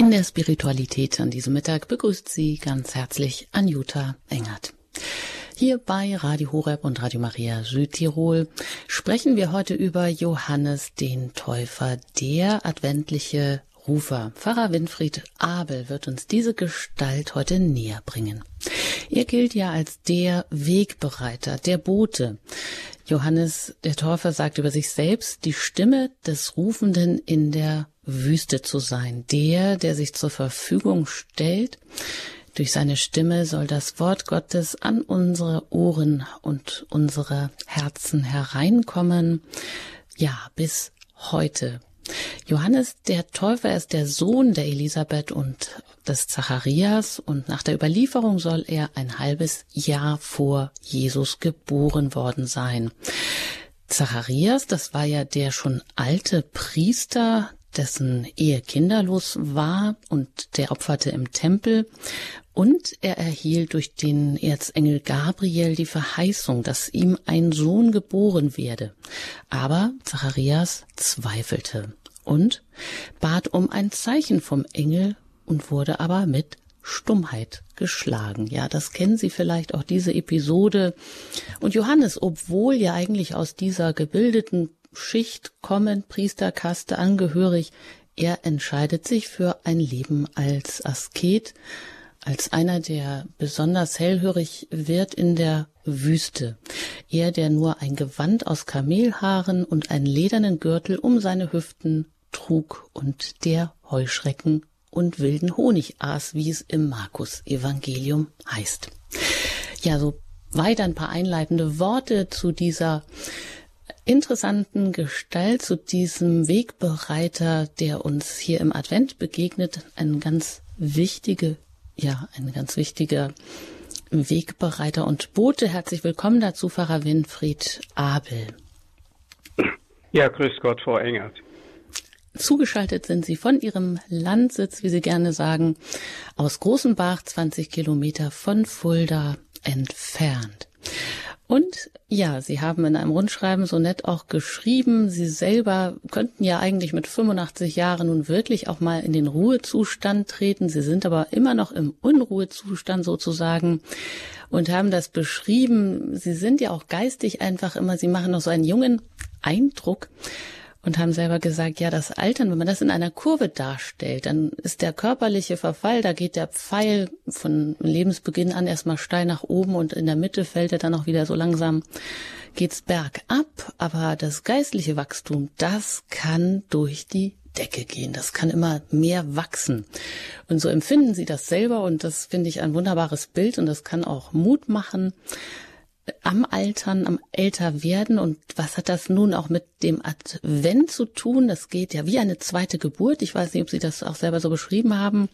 In der Spiritualität an diesem Mittag begrüßt Sie ganz herzlich Anjuta Engert. Hier bei Radio Horeb und Radio Maria Südtirol sprechen wir heute über Johannes den Täufer, der adventliche Rufer. Pfarrer Winfried Abel wird uns diese Gestalt heute näher bringen. Er gilt ja als der Wegbereiter, der Bote. Johannes der Täufer sagt über sich selbst, die Stimme des Rufenden in der Wüste zu sein, der, der sich zur Verfügung stellt. Durch seine Stimme soll das Wort Gottes an unsere Ohren und unsere Herzen hereinkommen. Ja, bis heute. Johannes der Täufer ist der Sohn der Elisabeth und des Zacharias und nach der Überlieferung soll er ein halbes Jahr vor Jesus geboren worden sein. Zacharias, das war ja der schon alte Priester, dessen Ehe kinderlos war und der opferte im Tempel. Und er erhielt durch den Erzengel Gabriel die Verheißung, dass ihm ein Sohn geboren werde. Aber Zacharias zweifelte und bat um ein Zeichen vom Engel und wurde aber mit Stummheit geschlagen. Ja, das kennen Sie vielleicht auch diese Episode. Und Johannes, obwohl ja eigentlich aus dieser gebildeten Schicht kommen, Priesterkaste angehörig, er entscheidet sich für ein Leben als Asket, als einer, der besonders hellhörig wird in der Wüste. Er, der nur ein Gewand aus Kamelhaaren und einen ledernen Gürtel um seine Hüften trug und der Heuschrecken und wilden Honig aß, wie es im Markus Evangelium heißt. Ja, so weiter ein paar einleitende Worte zu dieser interessanten Gestalt, zu diesem Wegbereiter, der uns hier im Advent begegnet, ein ganz wichtige, ja, ein ganz wichtiger Wegbereiter und Bote. Herzlich willkommen dazu, Pfarrer Winfried Abel. Ja, grüß Gott, Frau Engert. Zugeschaltet sind Sie von Ihrem Landsitz, wie Sie gerne sagen, aus Großenbach, 20 Kilometer von Fulda entfernt. Und ja, Sie haben in einem Rundschreiben so nett auch geschrieben, Sie selber könnten ja eigentlich mit 85 Jahren nun wirklich auch mal in den Ruhezustand treten. Sie sind aber immer noch im Unruhezustand sozusagen und haben das beschrieben. Sie sind ja auch geistig einfach immer, Sie machen noch so einen jungen Eindruck und haben selber gesagt, ja, das Altern, wenn man das in einer Kurve darstellt, dann ist der körperliche Verfall, da geht der Pfeil von Lebensbeginn an erstmal steil nach oben und in der Mitte fällt er dann auch wieder so langsam, geht's bergab, aber das geistliche Wachstum, das kann durch die Decke gehen. Das kann immer mehr wachsen. Und so empfinden sie das selber und das finde ich ein wunderbares Bild und das kann auch Mut machen am Altern, am Älterwerden und was hat das nun auch mit dem Advent zu tun? Das geht ja wie eine zweite Geburt. Ich weiß nicht, ob Sie das auch selber so beschrieben haben.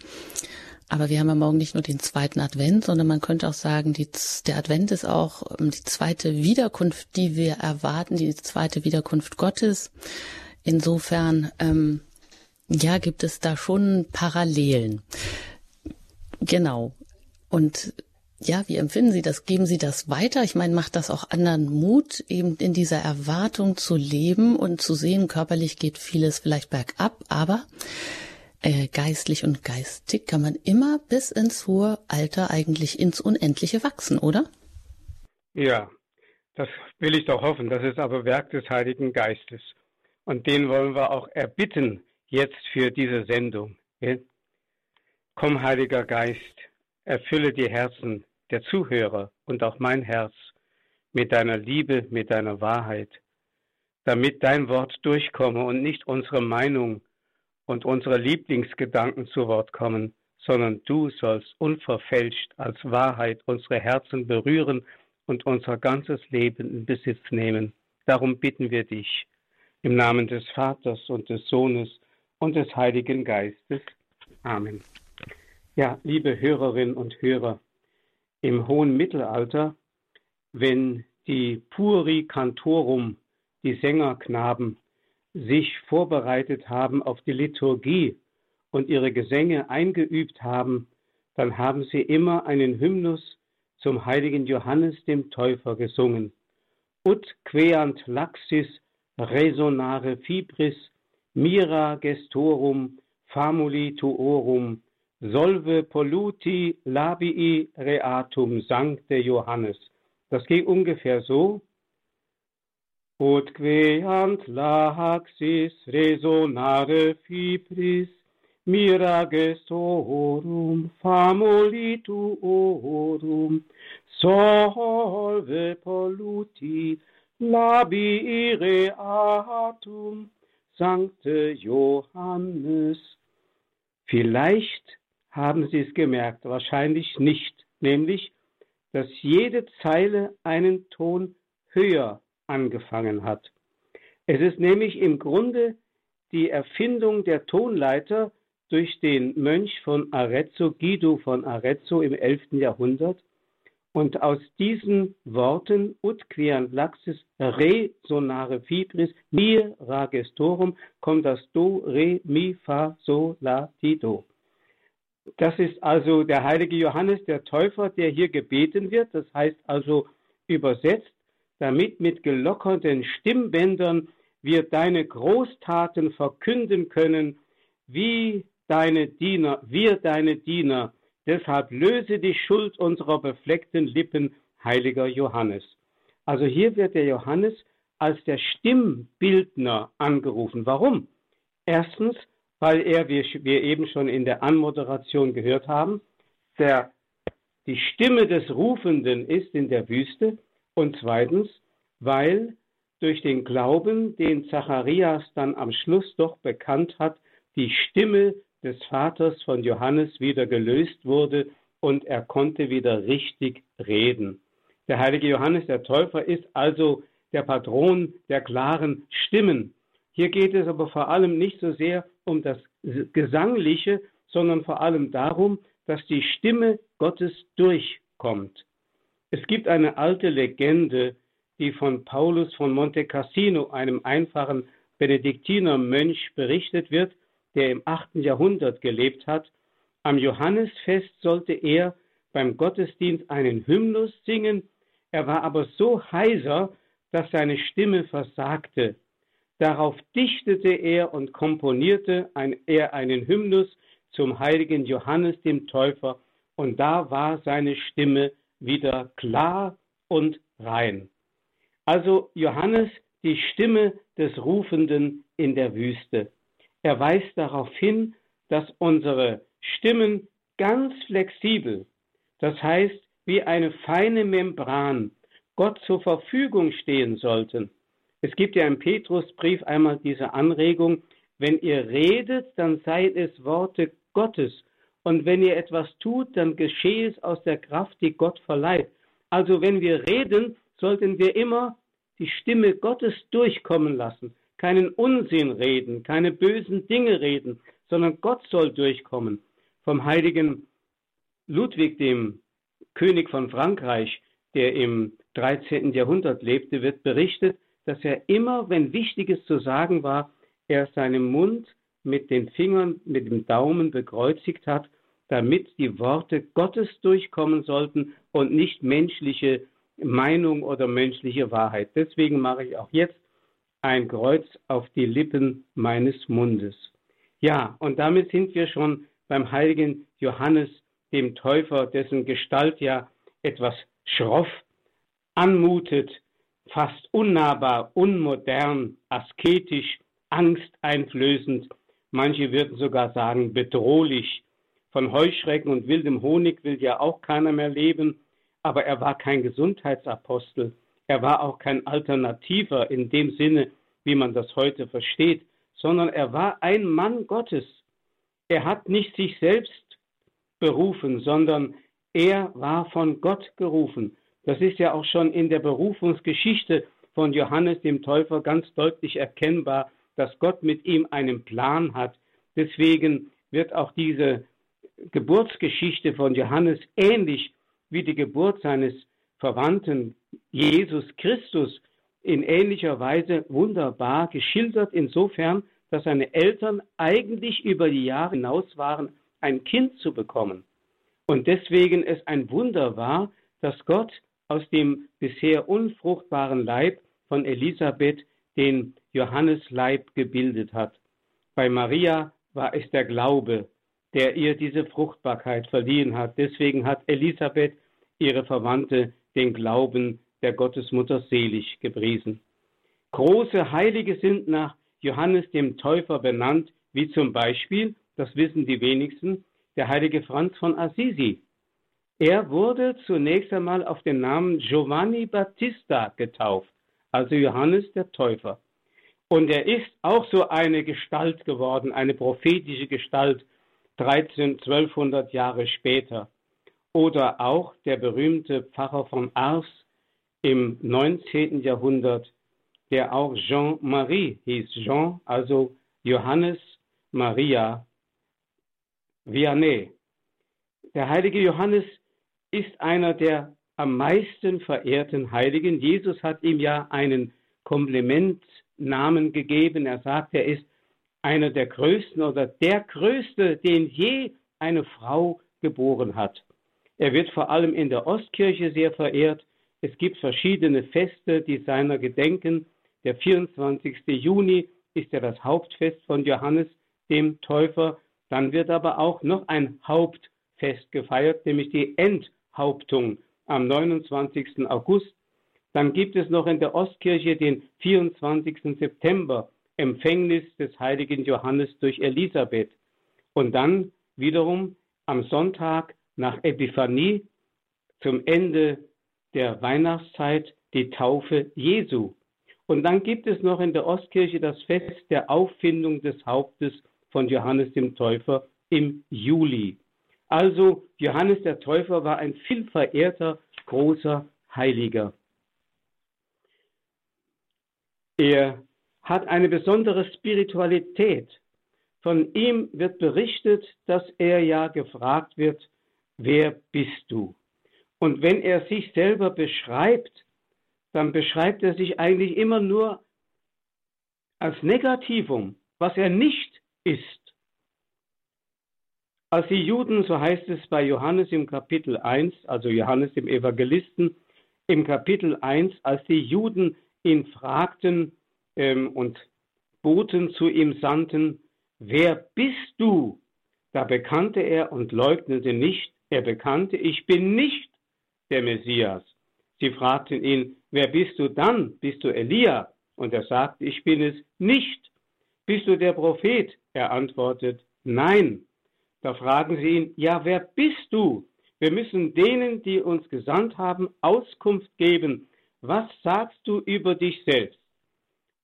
Aber wir haben ja morgen nicht nur den zweiten Advent, sondern man könnte auch sagen, die, der Advent ist auch ähm, die zweite Wiederkunft, die wir erwarten, die zweite Wiederkunft Gottes. Insofern, ähm, ja, gibt es da schon Parallelen. Genau. Und ja, wie empfinden Sie das? Geben Sie das weiter? Ich meine, macht das auch anderen Mut, eben in dieser Erwartung zu leben und zu sehen, körperlich geht vieles vielleicht bergab, aber äh, geistlich und geistig kann man immer bis ins hohe Alter eigentlich ins Unendliche wachsen, oder? Ja, das will ich doch hoffen. Das ist aber Werk des Heiligen Geistes. Und den wollen wir auch erbitten jetzt für diese Sendung. Komm, Heiliger Geist, Erfülle die Herzen der Zuhörer und auch mein Herz mit deiner Liebe, mit deiner Wahrheit, damit dein Wort durchkomme und nicht unsere Meinung und unsere Lieblingsgedanken zu Wort kommen, sondern du sollst unverfälscht als Wahrheit unsere Herzen berühren und unser ganzes Leben in Besitz nehmen. Darum bitten wir dich im Namen des Vaters und des Sohnes und des Heiligen Geistes. Amen. Ja, liebe Hörerinnen und Hörer, im hohen Mittelalter, wenn die Puri Cantorum, die Sängerknaben, sich vorbereitet haben auf die Liturgie und ihre Gesänge eingeübt haben, dann haben sie immer einen Hymnus zum heiligen Johannes dem Täufer gesungen. Ut queant laxis resonare fibris, mira gestorum famuli tuorum, solve polluti labii reatum sancte Johannes. Das ging ungefähr so. Ut queant laxis resonare fibris, mira gestorum famuli tuorum, solve polluti labii reatum sancte Johannes. Vielleicht haben Sie es gemerkt, wahrscheinlich nicht, nämlich, dass jede Zeile einen Ton höher angefangen hat. Es ist nämlich im Grunde die Erfindung der Tonleiter durch den Mönch von Arezzo, Guido von Arezzo im 11. Jahrhundert. Und aus diesen Worten ut quian laxis re sonare fibris mir ragestorum kommt das do re mi fa so la ti do. Das ist also der heilige Johannes der Täufer, der hier gebeten wird. Das heißt also übersetzt, damit mit gelockerten Stimmbändern wir deine Großtaten verkünden können, wie deine Diener, wir deine Diener. Deshalb löse die Schuld unserer befleckten Lippen, heiliger Johannes. Also hier wird der Johannes als der Stimmbildner angerufen. Warum? Erstens, weil er, wie wir eben schon in der Anmoderation gehört haben, der, die Stimme des Rufenden ist in der Wüste und zweitens, weil durch den Glauben, den Zacharias dann am Schluss doch bekannt hat, die Stimme des Vaters von Johannes wieder gelöst wurde und er konnte wieder richtig reden. Der heilige Johannes der Täufer ist also der Patron der klaren Stimmen. Hier geht es aber vor allem nicht so sehr um das Gesangliche, sondern vor allem darum, dass die Stimme Gottes durchkommt. Es gibt eine alte Legende, die von Paulus von Monte Cassino, einem einfachen Benediktinermönch, berichtet wird, der im 8. Jahrhundert gelebt hat. Am Johannesfest sollte er beim Gottesdienst einen Hymnus singen, er war aber so heiser, dass seine Stimme versagte. Darauf dichtete er und komponierte ein, er einen Hymnus zum heiligen Johannes dem Täufer, und da war seine Stimme wieder klar und rein. Also Johannes, die Stimme des Rufenden in der Wüste. Er weist darauf hin, dass unsere Stimmen ganz flexibel, das heißt wie eine feine Membran, Gott zur Verfügung stehen sollten. Es gibt ja im Petrusbrief einmal diese Anregung, wenn ihr redet, dann seid es Worte Gottes. Und wenn ihr etwas tut, dann geschehe es aus der Kraft, die Gott verleiht. Also wenn wir reden, sollten wir immer die Stimme Gottes durchkommen lassen. Keinen Unsinn reden, keine bösen Dinge reden, sondern Gott soll durchkommen. Vom heiligen Ludwig, dem König von Frankreich, der im 13. Jahrhundert lebte, wird berichtet, dass er immer, wenn Wichtiges zu sagen war, er seinen Mund mit den Fingern, mit dem Daumen bekreuzigt hat, damit die Worte Gottes durchkommen sollten und nicht menschliche Meinung oder menschliche Wahrheit. Deswegen mache ich auch jetzt ein Kreuz auf die Lippen meines Mundes. Ja, und damit sind wir schon beim heiligen Johannes, dem Täufer, dessen Gestalt ja etwas schroff anmutet, fast unnahbar, unmodern, asketisch, angsteinflößend, manche würden sogar sagen bedrohlich. Von Heuschrecken und wildem Honig will ja auch keiner mehr leben, aber er war kein Gesundheitsapostel, er war auch kein Alternativer in dem Sinne, wie man das heute versteht, sondern er war ein Mann Gottes. Er hat nicht sich selbst berufen, sondern er war von Gott gerufen. Das ist ja auch schon in der Berufungsgeschichte von Johannes dem Täufer ganz deutlich erkennbar, dass Gott mit ihm einen Plan hat. Deswegen wird auch diese Geburtsgeschichte von Johannes ähnlich wie die Geburt seines Verwandten Jesus Christus in ähnlicher Weise wunderbar geschildert, insofern, dass seine Eltern eigentlich über die Jahre hinaus waren, ein Kind zu bekommen. Und deswegen es ein Wunder war, dass Gott aus dem bisher unfruchtbaren Leib von Elisabeth den Johannesleib gebildet hat. Bei Maria war es der Glaube, der ihr diese Fruchtbarkeit verliehen hat. Deswegen hat Elisabeth, ihre Verwandte, den Glauben der Gottesmutter selig gepriesen. Große Heilige sind nach Johannes dem Täufer benannt, wie zum Beispiel, das wissen die wenigsten, der heilige Franz von Assisi. Er wurde zunächst einmal auf den Namen Giovanni Battista getauft, also Johannes der Täufer. Und er ist auch so eine Gestalt geworden, eine prophetische Gestalt, 13, 1200 Jahre später. Oder auch der berühmte Pfarrer von Ars im 19. Jahrhundert, der auch Jean-Marie hieß. Jean, also Johannes Maria Vianney. Der heilige Johannes ist einer der am meisten verehrten Heiligen. Jesus hat ihm ja einen Komplimentnamen gegeben. Er sagt, er ist einer der größten oder der größte, den je eine Frau geboren hat. Er wird vor allem in der Ostkirche sehr verehrt. Es gibt verschiedene Feste, die seiner gedenken. Der 24. Juni ist ja das Hauptfest von Johannes dem Täufer. Dann wird aber auch noch ein Hauptfest gefeiert, nämlich die Enthauptung am 29. August. Dann gibt es noch in der Ostkirche den 24. September, Empfängnis des heiligen Johannes durch Elisabeth. Und dann wiederum am Sonntag nach Epiphanie zum Ende der Weihnachtszeit die Taufe Jesu. Und dann gibt es noch in der Ostkirche das Fest der Auffindung des Hauptes von Johannes dem Täufer im Juli. Also Johannes der Täufer war ein vielverehrter großer Heiliger. Er hat eine besondere Spiritualität. Von ihm wird berichtet, dass er ja gefragt wird, wer bist du? Und wenn er sich selber beschreibt, dann beschreibt er sich eigentlich immer nur als Negativum, was er nicht ist. Als die Juden, so heißt es bei Johannes im Kapitel 1, also Johannes dem Evangelisten, im Kapitel 1, als die Juden ihn fragten ähm, und Boten zu ihm sandten, wer bist du? Da bekannte er und leugnete nicht, er bekannte, ich bin nicht der Messias. Sie fragten ihn, wer bist du dann? Bist du Elia? Und er sagte, ich bin es nicht. Bist du der Prophet? Er antwortet, nein. Da fragen sie ihn, ja, wer bist du? Wir müssen denen, die uns gesandt haben, Auskunft geben. Was sagst du über dich selbst?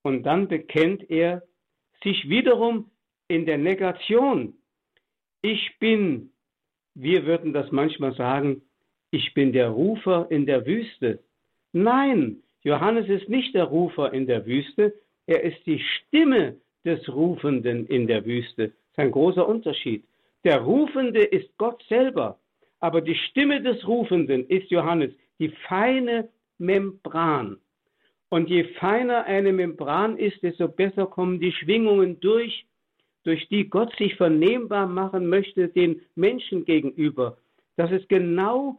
Und dann bekennt er sich wiederum in der Negation. Ich bin, wir würden das manchmal sagen, ich bin der Rufer in der Wüste. Nein, Johannes ist nicht der Rufer in der Wüste, er ist die Stimme des Rufenden in der Wüste. Das ist ein großer Unterschied. Der Rufende ist Gott selber, aber die Stimme des Rufenden ist Johannes, die feine Membran. Und je feiner eine Membran ist, desto besser kommen die Schwingungen durch, durch die Gott sich vernehmbar machen möchte den Menschen gegenüber. Das ist genau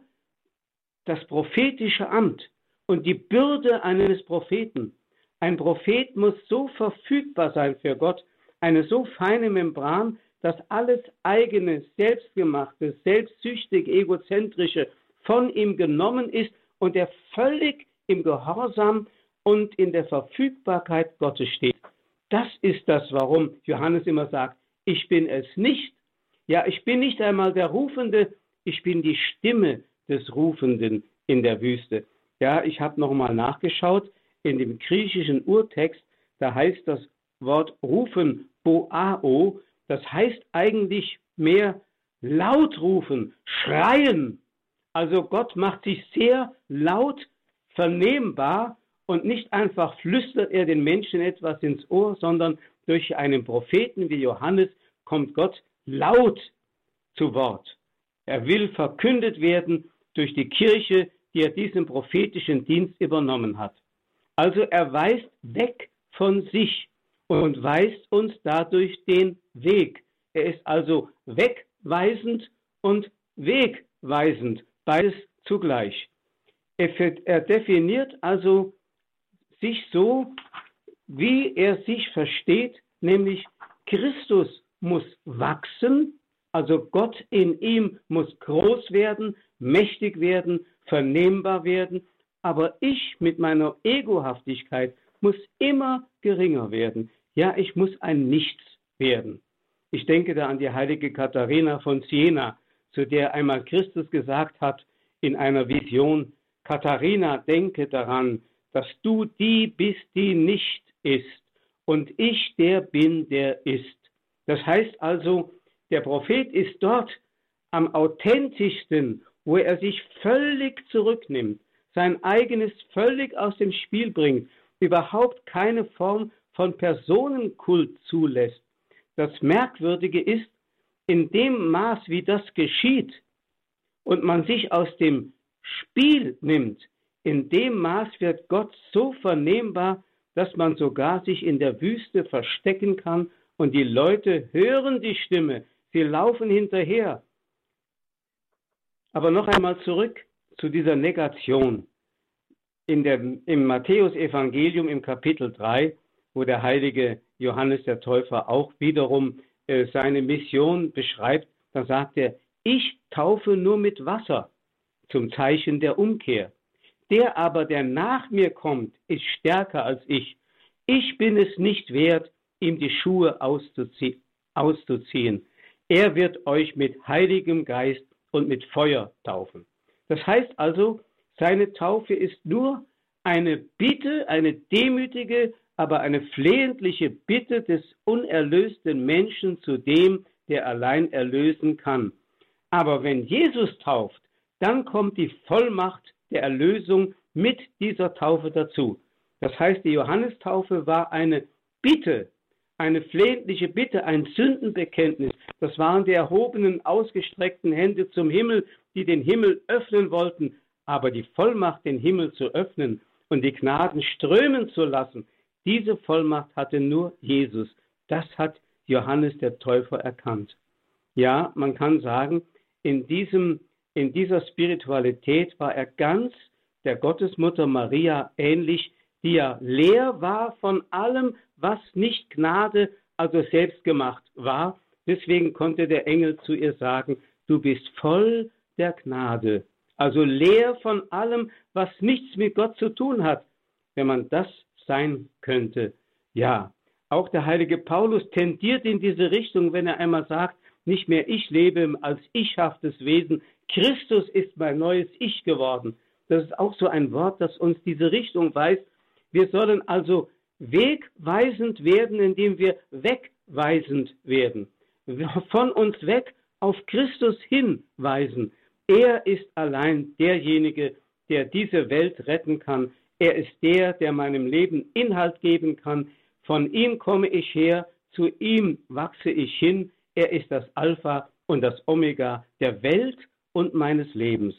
das prophetische Amt und die Bürde eines Propheten. Ein Prophet muss so verfügbar sein für Gott, eine so feine Membran, dass alles eigene, selbstgemachte, selbstsüchtig, egozentrische von ihm genommen ist und er völlig im Gehorsam und in der Verfügbarkeit Gottes steht. Das ist das, warum Johannes immer sagt, ich bin es nicht. Ja, ich bin nicht einmal der Rufende, ich bin die Stimme des Rufenden in der Wüste. Ja, ich habe nochmal nachgeschaut, in dem griechischen Urtext, da heißt das Wort rufen, boao, das heißt eigentlich mehr laut rufen, schreien. Also Gott macht sich sehr laut vernehmbar und nicht einfach flüstert er den Menschen etwas ins Ohr, sondern durch einen Propheten wie Johannes kommt Gott laut zu Wort. Er will verkündet werden durch die Kirche, die er diesen prophetischen Dienst übernommen hat. Also er weist weg von sich und weist uns dadurch den Weg. Er ist also wegweisend und wegweisend, beides zugleich. Er, definiert also sich so, wie er sich versteht, nämlich Christus muss wachsen, also Gott in ihm muss groß werden, mächtig werden, vernehmbar werden, aber ich mit meiner Egohaftigkeit muss immer geringer werden. Ja, ich muss ein Nichts werden. Ich denke da an die heilige Katharina von Siena, zu der einmal Christus gesagt hat in einer Vision, Katharina, denke daran, dass du die bist, die nicht ist, und ich der bin, der ist. Das heißt also, der Prophet ist dort am authentischsten, wo er sich völlig zurücknimmt, sein eigenes völlig aus dem Spiel bringt, überhaupt keine Form von Personenkult zulässt. Das Merkwürdige ist, in dem Maß, wie das geschieht und man sich aus dem Spiel nimmt, in dem Maß wird Gott so vernehmbar, dass man sogar sich in der Wüste verstecken kann und die Leute hören die Stimme, sie laufen hinterher. Aber noch einmal zurück zu dieser Negation. In der, Im Matthäusevangelium im Kapitel 3, wo der heilige Johannes der Täufer auch wiederum äh, seine Mission beschreibt, da sagt er, ich taufe nur mit Wasser zum Zeichen der Umkehr. Der aber, der nach mir kommt, ist stärker als ich. Ich bin es nicht wert, ihm die Schuhe auszuzie auszuziehen. Er wird euch mit heiligem Geist und mit Feuer taufen. Das heißt also, seine Taufe ist nur eine Bitte, eine demütige, aber eine flehentliche Bitte des unerlösten Menschen zu dem, der allein erlösen kann. Aber wenn Jesus tauft, dann kommt die Vollmacht der Erlösung mit dieser Taufe dazu. Das heißt, die Johannistaufe war eine Bitte, eine flehentliche Bitte, ein Sündenbekenntnis. Das waren die erhobenen, ausgestreckten Hände zum Himmel, die den Himmel öffnen wollten. Aber die Vollmacht, den Himmel zu öffnen und die Gnaden strömen zu lassen, diese Vollmacht hatte nur Jesus. Das hat Johannes der Täufer erkannt. Ja, man kann sagen, in, diesem, in dieser Spiritualität war er ganz der Gottesmutter Maria ähnlich, die ja leer war von allem, was nicht Gnade, also selbst gemacht war. Deswegen konnte der Engel zu ihr sagen, du bist voll der Gnade, also leer von allem, was nichts mit Gott zu tun hat. Wenn man das sein könnte, ja, auch der heilige Paulus tendiert in diese Richtung, wenn er einmal sagt, nicht mehr ich lebe als ichhaftes Wesen, Christus ist mein neues Ich geworden. Das ist auch so ein Wort, das uns diese Richtung weist. Wir sollen also wegweisend werden, indem wir wegweisend werden. Von uns weg auf Christus hinweisen. Er ist allein derjenige, der diese Welt retten kann. Er ist der, der meinem Leben Inhalt geben kann. Von ihm komme ich her, zu ihm wachse ich hin. Er ist das Alpha und das Omega der Welt und meines Lebens.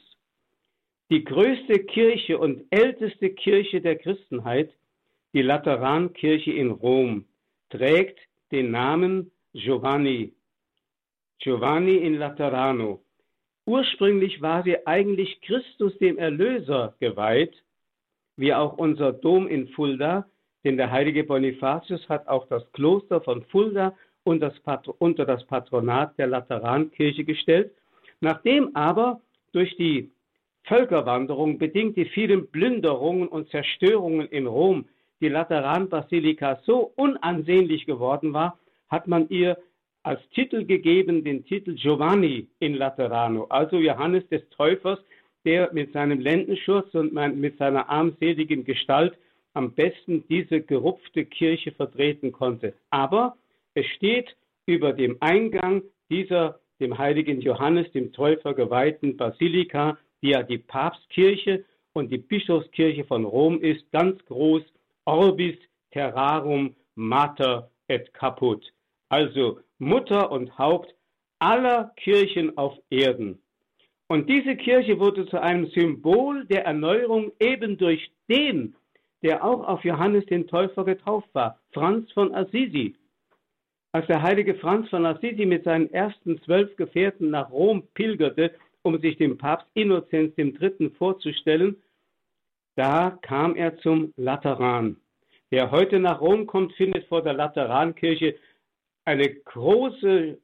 Die größte Kirche und älteste Kirche der Christenheit, die Laterankirche in Rom, trägt den Namen Giovanni. Giovanni in Laterano. Ursprünglich war sie eigentlich Christus dem Erlöser geweiht, wie auch unser Dom in Fulda, denn der heilige Bonifatius hat auch das Kloster von Fulda unter das Patronat der Laterankirche gestellt. Nachdem aber durch die Völkerwanderung, bedingt die vielen Plünderungen und Zerstörungen in Rom, die Lateranbasilika so unansehnlich geworden war, hat man ihr als Titel gegeben den Titel Giovanni in Laterano, also Johannes des Täufers, der mit seinem Lendenschurz und mit seiner armseligen Gestalt am besten diese gerupfte Kirche vertreten konnte. Aber es steht über dem Eingang dieser dem heiligen Johannes, dem Täufer geweihten Basilika, die ja die Papstkirche und die Bischofskirche von Rom ist, ganz groß, Orbis Terrarum Mater et Caput, also Mutter und Haupt aller Kirchen auf Erden. Und diese Kirche wurde zu einem Symbol der Erneuerung eben durch den, der auch auf Johannes den Täufer getauft war, Franz von Assisi. Als der heilige Franz von Assisi mit seinen ersten zwölf Gefährten nach Rom pilgerte, um sich dem Papst Innozenz III. vorzustellen, da kam er zum Lateran. Wer heute nach Rom kommt, findet vor der Laterankirche große,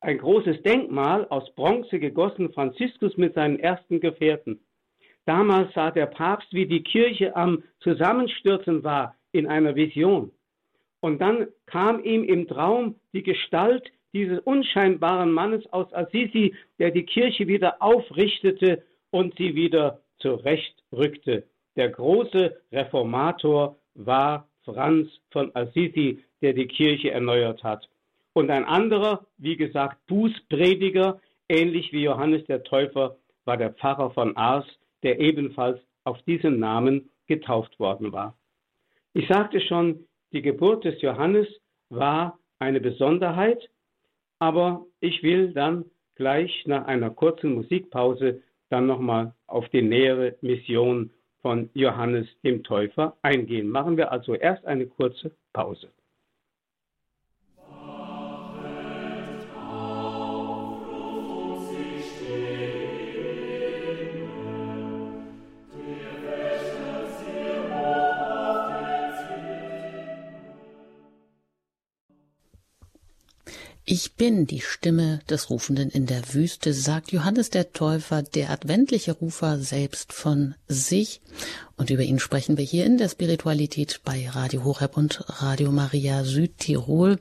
ein großes Denkmal aus Bronze gegossen, Franziskus mit seinen ersten Gefährten. Damals sah der Papst, wie die Kirche am Zusammenstürzen war in einer Vision. Und dann kam ihm im Traum die Gestalt dieses unscheinbaren Mannes aus Assisi, der die Kirche wieder aufrichtete und sie wieder zurechtrückte. Der große Reformator war Franz von Assisi, der die Kirche erneuert hat. Und ein anderer, wie gesagt, Bußprediger, ähnlich wie Johannes der Täufer, war der Pfarrer von Ars, der ebenfalls auf diesen Namen getauft worden war. Ich sagte schon, die Geburt des Johannes war eine Besonderheit, aber ich will dann gleich nach einer kurzen Musikpause dann nochmal auf die nähere Mission von Johannes dem Täufer eingehen. Machen wir also erst eine kurze Pause. Ich bin die Stimme des Rufenden in der Wüste, sagt Johannes der Täufer, der adventliche Rufer selbst von sich. Und über ihn sprechen wir hier in der Spiritualität bei Radio Horeb und Radio Maria Südtirol.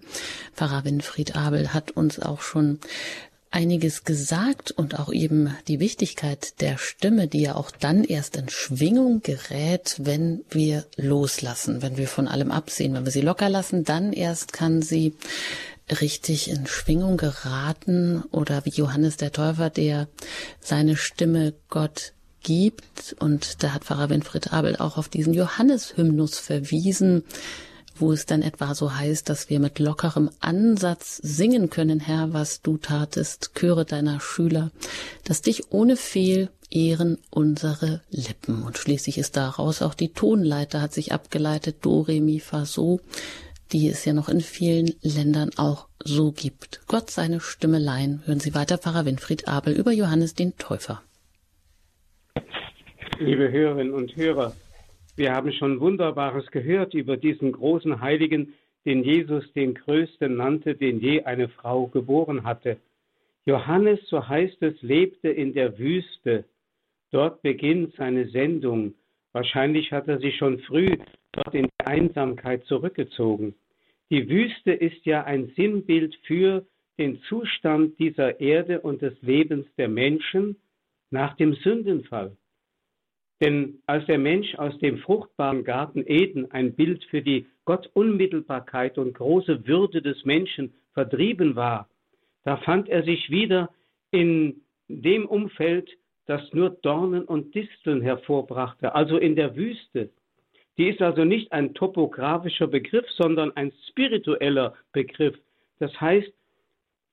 Pfarrer Winfried Abel hat uns auch schon einiges gesagt und auch eben die Wichtigkeit der Stimme, die ja auch dann erst in Schwingung gerät, wenn wir loslassen, wenn wir von allem absehen, wenn wir sie locker lassen, dann erst kann sie richtig in Schwingung geraten oder wie Johannes der Täufer, der seine Stimme Gott gibt. Und da hat Pfarrer Winfried Abel auch auf diesen Johannes-Hymnus verwiesen, wo es dann etwa so heißt, dass wir mit lockerem Ansatz singen können, Herr, was du tatest, Chöre deiner Schüler, dass dich ohne Fehl ehren unsere Lippen. Und schließlich ist daraus auch die Tonleiter hat sich abgeleitet, Do, Re, Mi, Fa, So die es ja noch in vielen Ländern auch so gibt. Gott seine Stimme leihen. Hören Sie weiter Pfarrer Winfried Abel über Johannes den Täufer. Liebe Hörerinnen und Hörer, wir haben schon Wunderbares gehört über diesen großen Heiligen, den Jesus den Größten nannte, den je eine Frau geboren hatte. Johannes, so heißt es, lebte in der Wüste. Dort beginnt seine Sendung. Wahrscheinlich hat er sich schon früh dort in die Einsamkeit zurückgezogen. Die Wüste ist ja ein Sinnbild für den Zustand dieser Erde und des Lebens der Menschen nach dem Sündenfall. Denn als der Mensch aus dem fruchtbaren Garten Eden ein Bild für die Gottunmittelbarkeit und große Würde des Menschen vertrieben war, da fand er sich wieder in dem Umfeld, das nur Dornen und Disteln hervorbrachte, also in der Wüste. Die ist also nicht ein topografischer Begriff, sondern ein spiritueller Begriff. Das heißt,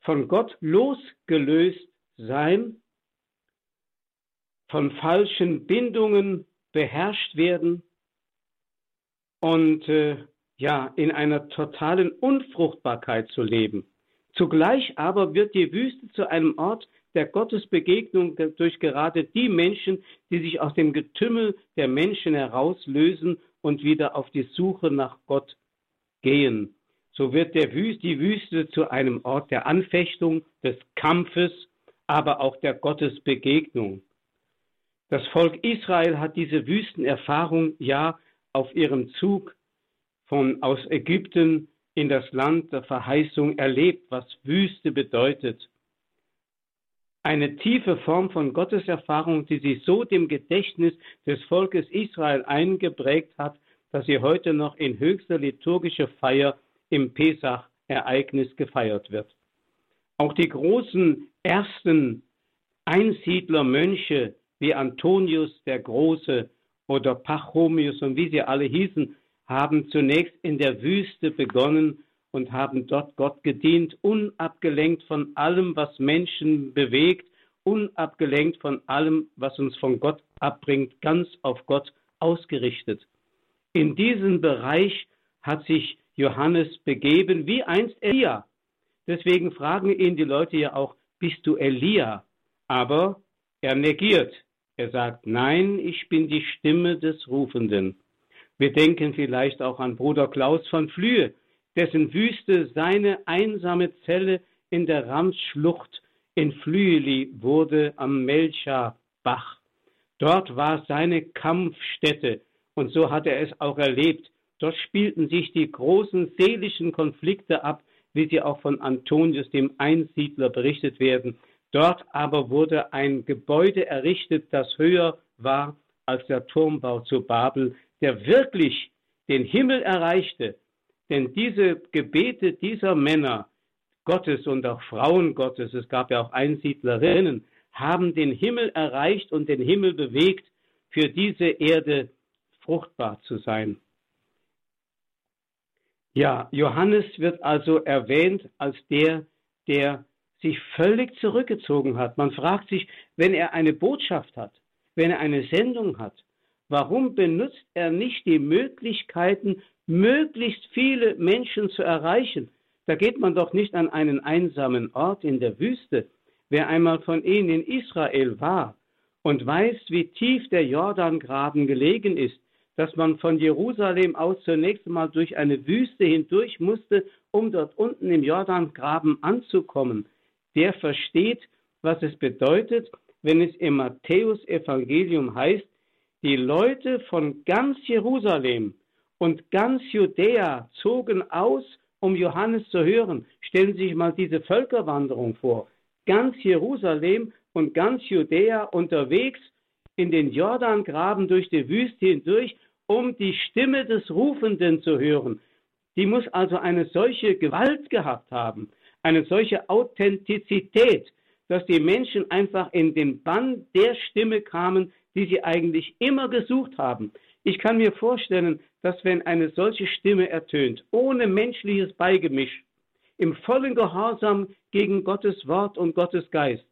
von Gott losgelöst sein, von falschen Bindungen beherrscht werden und äh, ja, in einer totalen Unfruchtbarkeit zu leben. Zugleich aber wird die Wüste zu einem Ort der Gottesbegegnung durch gerade die Menschen, die sich aus dem Getümmel der Menschen herauslösen und wieder auf die Suche nach Gott gehen. So wird Wüste, die Wüste zu einem Ort der Anfechtung, des Kampfes, aber auch der Gottesbegegnung. Das Volk Israel hat diese Wüstenerfahrung ja auf ihrem Zug von aus Ägypten in das Land der Verheißung erlebt, was Wüste bedeutet eine tiefe Form von Gotteserfahrung, die sich so dem Gedächtnis des Volkes Israel eingeprägt hat, dass sie heute noch in höchster liturgischer Feier im Pesach-Ereignis gefeiert wird. Auch die großen ersten Einsiedlermönche wie Antonius der Große oder Pachomius und wie sie alle hießen, haben zunächst in der Wüste begonnen und haben dort Gott gedient, unabgelenkt von allem, was Menschen bewegt, unabgelenkt von allem, was uns von Gott abbringt, ganz auf Gott ausgerichtet. In diesen Bereich hat sich Johannes begeben, wie einst Elia. Deswegen fragen ihn die Leute ja auch, bist du Elia? Aber er negiert. Er sagt, nein, ich bin die Stimme des Rufenden. Wir denken vielleicht auch an Bruder Klaus von Flühe, dessen Wüste seine einsame Zelle in der Ramsschlucht in Flüeli wurde am Melcha-Bach. Dort war seine Kampfstätte und so hat er es auch erlebt. Dort spielten sich die großen seelischen Konflikte ab, wie sie auch von Antonius dem Einsiedler berichtet werden. Dort aber wurde ein Gebäude errichtet, das höher war als der Turmbau zu Babel, der wirklich den Himmel erreichte. Denn diese Gebete dieser Männer Gottes und auch Frauen Gottes, es gab ja auch Einsiedlerinnen, haben den Himmel erreicht und den Himmel bewegt, für diese Erde fruchtbar zu sein. Ja, Johannes wird also erwähnt als der, der sich völlig zurückgezogen hat. Man fragt sich, wenn er eine Botschaft hat, wenn er eine Sendung hat, warum benutzt er nicht die Möglichkeiten, möglichst viele Menschen zu erreichen? Da geht man doch nicht an einen einsamen Ort in der Wüste. Wer einmal von Ihnen in Israel war und weiß, wie tief der Jordangraben gelegen ist, dass man von Jerusalem aus zunächst mal durch eine Wüste hindurch musste, um dort unten im Jordangraben anzukommen, der versteht, was es bedeutet, wenn es im Matthäus-Evangelium heißt, die Leute von ganz Jerusalem und ganz Judäa zogen aus, um Johannes zu hören. Stellen Sie sich mal diese Völkerwanderung vor. Ganz Jerusalem und ganz Judäa unterwegs in den Jordangraben durch die Wüste hindurch, um die Stimme des Rufenden zu hören. Die muss also eine solche Gewalt gehabt haben eine solche Authentizität, dass die Menschen einfach in den Bann der Stimme kamen, die sie eigentlich immer gesucht haben. Ich kann mir vorstellen, dass wenn eine solche Stimme ertönt, ohne menschliches Beigemisch, im vollen Gehorsam gegen Gottes Wort und Gottes Geist,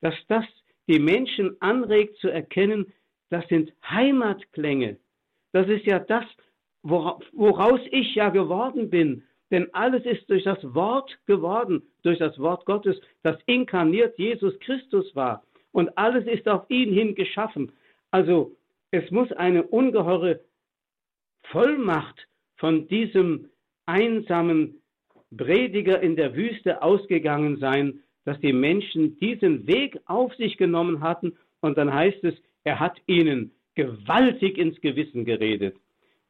dass das die Menschen anregt zu erkennen, das sind Heimatklänge. Das ist ja das, woraus ich ja geworden bin, denn alles ist durch das Wort geworden, durch das Wort Gottes, das inkarniert Jesus Christus war. Und alles ist auf ihn hin geschaffen. Also es muss eine ungeheure Vollmacht von diesem einsamen Prediger in der Wüste ausgegangen sein, dass die Menschen diesen Weg auf sich genommen hatten. Und dann heißt es, er hat ihnen gewaltig ins Gewissen geredet.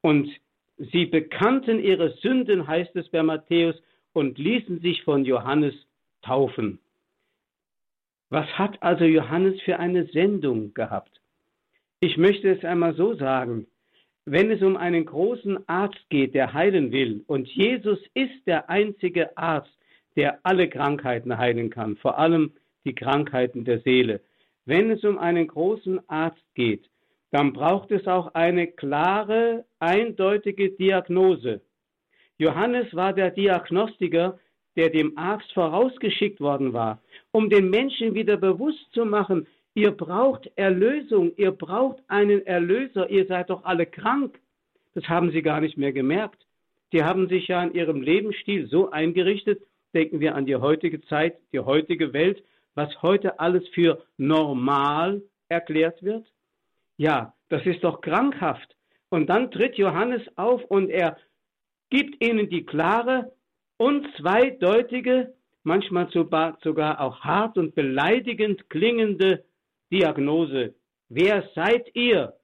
Und Sie bekannten ihre Sünden, heißt es bei Matthäus, und ließen sich von Johannes taufen. Was hat also Johannes für eine Sendung gehabt? Ich möchte es einmal so sagen. Wenn es um einen großen Arzt geht, der heilen will, und Jesus ist der einzige Arzt, der alle Krankheiten heilen kann, vor allem die Krankheiten der Seele. Wenn es um einen großen Arzt geht, dann braucht es auch eine klare, eindeutige Diagnose. Johannes war der Diagnostiker, der dem Arzt vorausgeschickt worden war, um den Menschen wieder bewusst zu machen, ihr braucht Erlösung, ihr braucht einen Erlöser, ihr seid doch alle krank. Das haben sie gar nicht mehr gemerkt. Die haben sich ja in ihrem Lebensstil so eingerichtet, denken wir an die heutige Zeit, die heutige Welt, was heute alles für normal erklärt wird. Ja, das ist doch krankhaft. Und dann tritt Johannes auf und er gibt ihnen die klare und zweideutige, manchmal sogar auch hart und beleidigend klingende Diagnose. Wer seid ihr?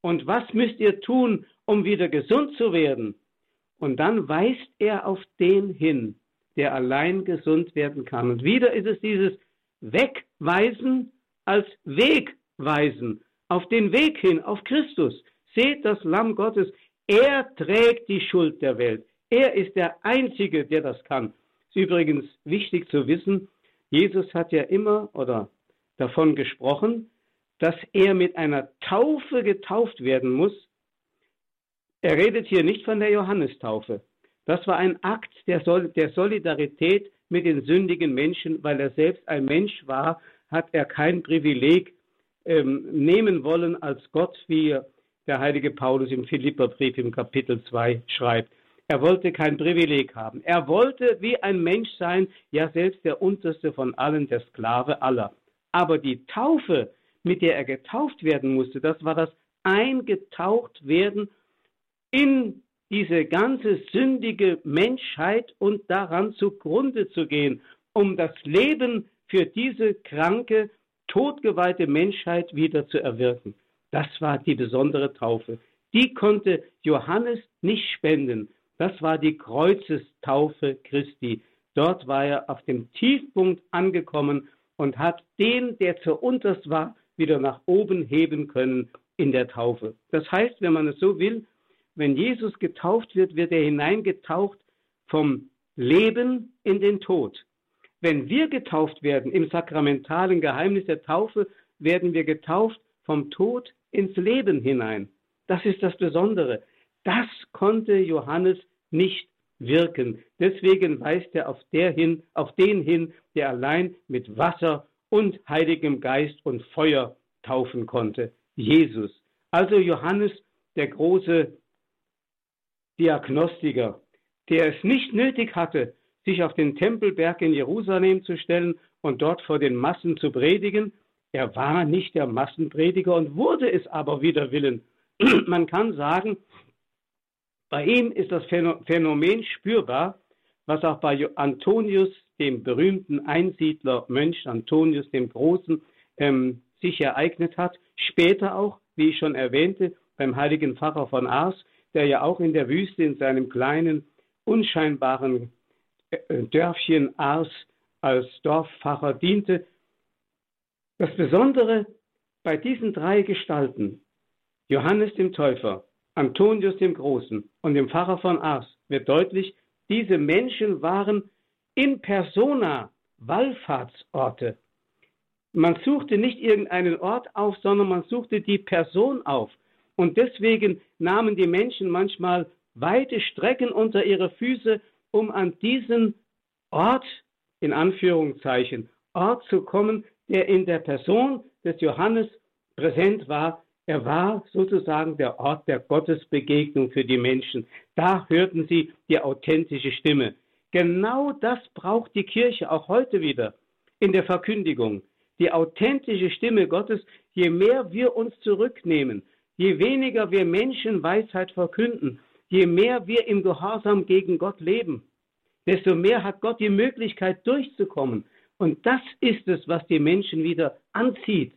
Und was müsst ihr tun, um wieder gesund zu werden? Und dann weist er auf den hin, der allein gesund werden kann. Und wieder ist es dieses Wegweisen als Wegweisen auf den Weg hin, auf Christus. Seht das Lamm Gottes. Er trägt die Schuld der Welt. Er ist der Einzige, der das kann. Ist übrigens wichtig zu wissen, Jesus hat ja immer oder davon gesprochen, dass er mit einer Taufe getauft werden muss. Er redet hier nicht von der Johannestaufe. Das war ein Akt der, Solidarität mit den sündigen Menschen, weil er selbst ein Mensch war, hat er kein Privileg, ähm, nehmen wollen als Gott, wie der heilige Paulus im Philipperbrief im Kapitel 2 schreibt. Er wollte kein Privileg haben. Er wollte wie ein Mensch sein, ja selbst der unterste von allen, der Sklave aller. Aber die Taufe, mit der er getauft werden musste, das war das Eingetaucht werden in diese ganze sündige Menschheit und daran zugrunde zu gehen, um das Leben für diese kranke, totgeweihte Menschheit wieder zu erwirken. Das war die besondere Taufe. Die konnte Johannes nicht spenden. Das war die Kreuzestaufe Christi. Dort war er auf dem Tiefpunkt angekommen und hat den, der zur unterst war, wieder nach oben heben können in der Taufe. Das heißt, wenn man es so will, wenn Jesus getauft wird, wird er hineingetaucht vom Leben in den Tod. Wenn wir getauft werden im sakramentalen Geheimnis der Taufe, werden wir getauft vom Tod ins Leben hinein. Das ist das Besondere. Das konnte Johannes nicht wirken. Deswegen weist er auf, der hin, auf den hin, der allein mit Wasser und Heiligem Geist und Feuer taufen konnte. Jesus. Also Johannes, der große Diagnostiker, der es nicht nötig hatte, sich auf den Tempelberg in Jerusalem zu stellen und dort vor den Massen zu predigen. Er war nicht der Massenprediger und wurde es aber wider Willen. Man kann sagen, bei ihm ist das Phänomen spürbar, was auch bei Antonius, dem berühmten Einsiedler Mönch Antonius dem Großen, ähm, sich ereignet hat. Später auch, wie ich schon erwähnte, beim heiligen Pfarrer von Ars, der ja auch in der Wüste in seinem kleinen, unscheinbaren äh, Dörfchen Ars als Dorfpfarrer diente. Das Besondere bei diesen drei Gestalten, Johannes dem Täufer, Antonius dem Großen und dem Pfarrer von Ars wird deutlich, diese Menschen waren in persona Wallfahrtsorte. Man suchte nicht irgendeinen Ort auf, sondern man suchte die Person auf. Und deswegen nahmen die Menschen manchmal weite Strecken unter ihre Füße, um an diesen Ort, in Anführungszeichen, Ort zu kommen, der in der Person des Johannes präsent war, er war sozusagen der Ort der Gottesbegegnung für die Menschen. Da hörten sie die authentische Stimme. Genau das braucht die Kirche auch heute wieder in der Verkündigung. Die authentische Stimme Gottes, je mehr wir uns zurücknehmen, je weniger wir Menschen Weisheit verkünden, je mehr wir im Gehorsam gegen Gott leben, desto mehr hat Gott die Möglichkeit durchzukommen. Und das ist es, was die Menschen wieder anzieht.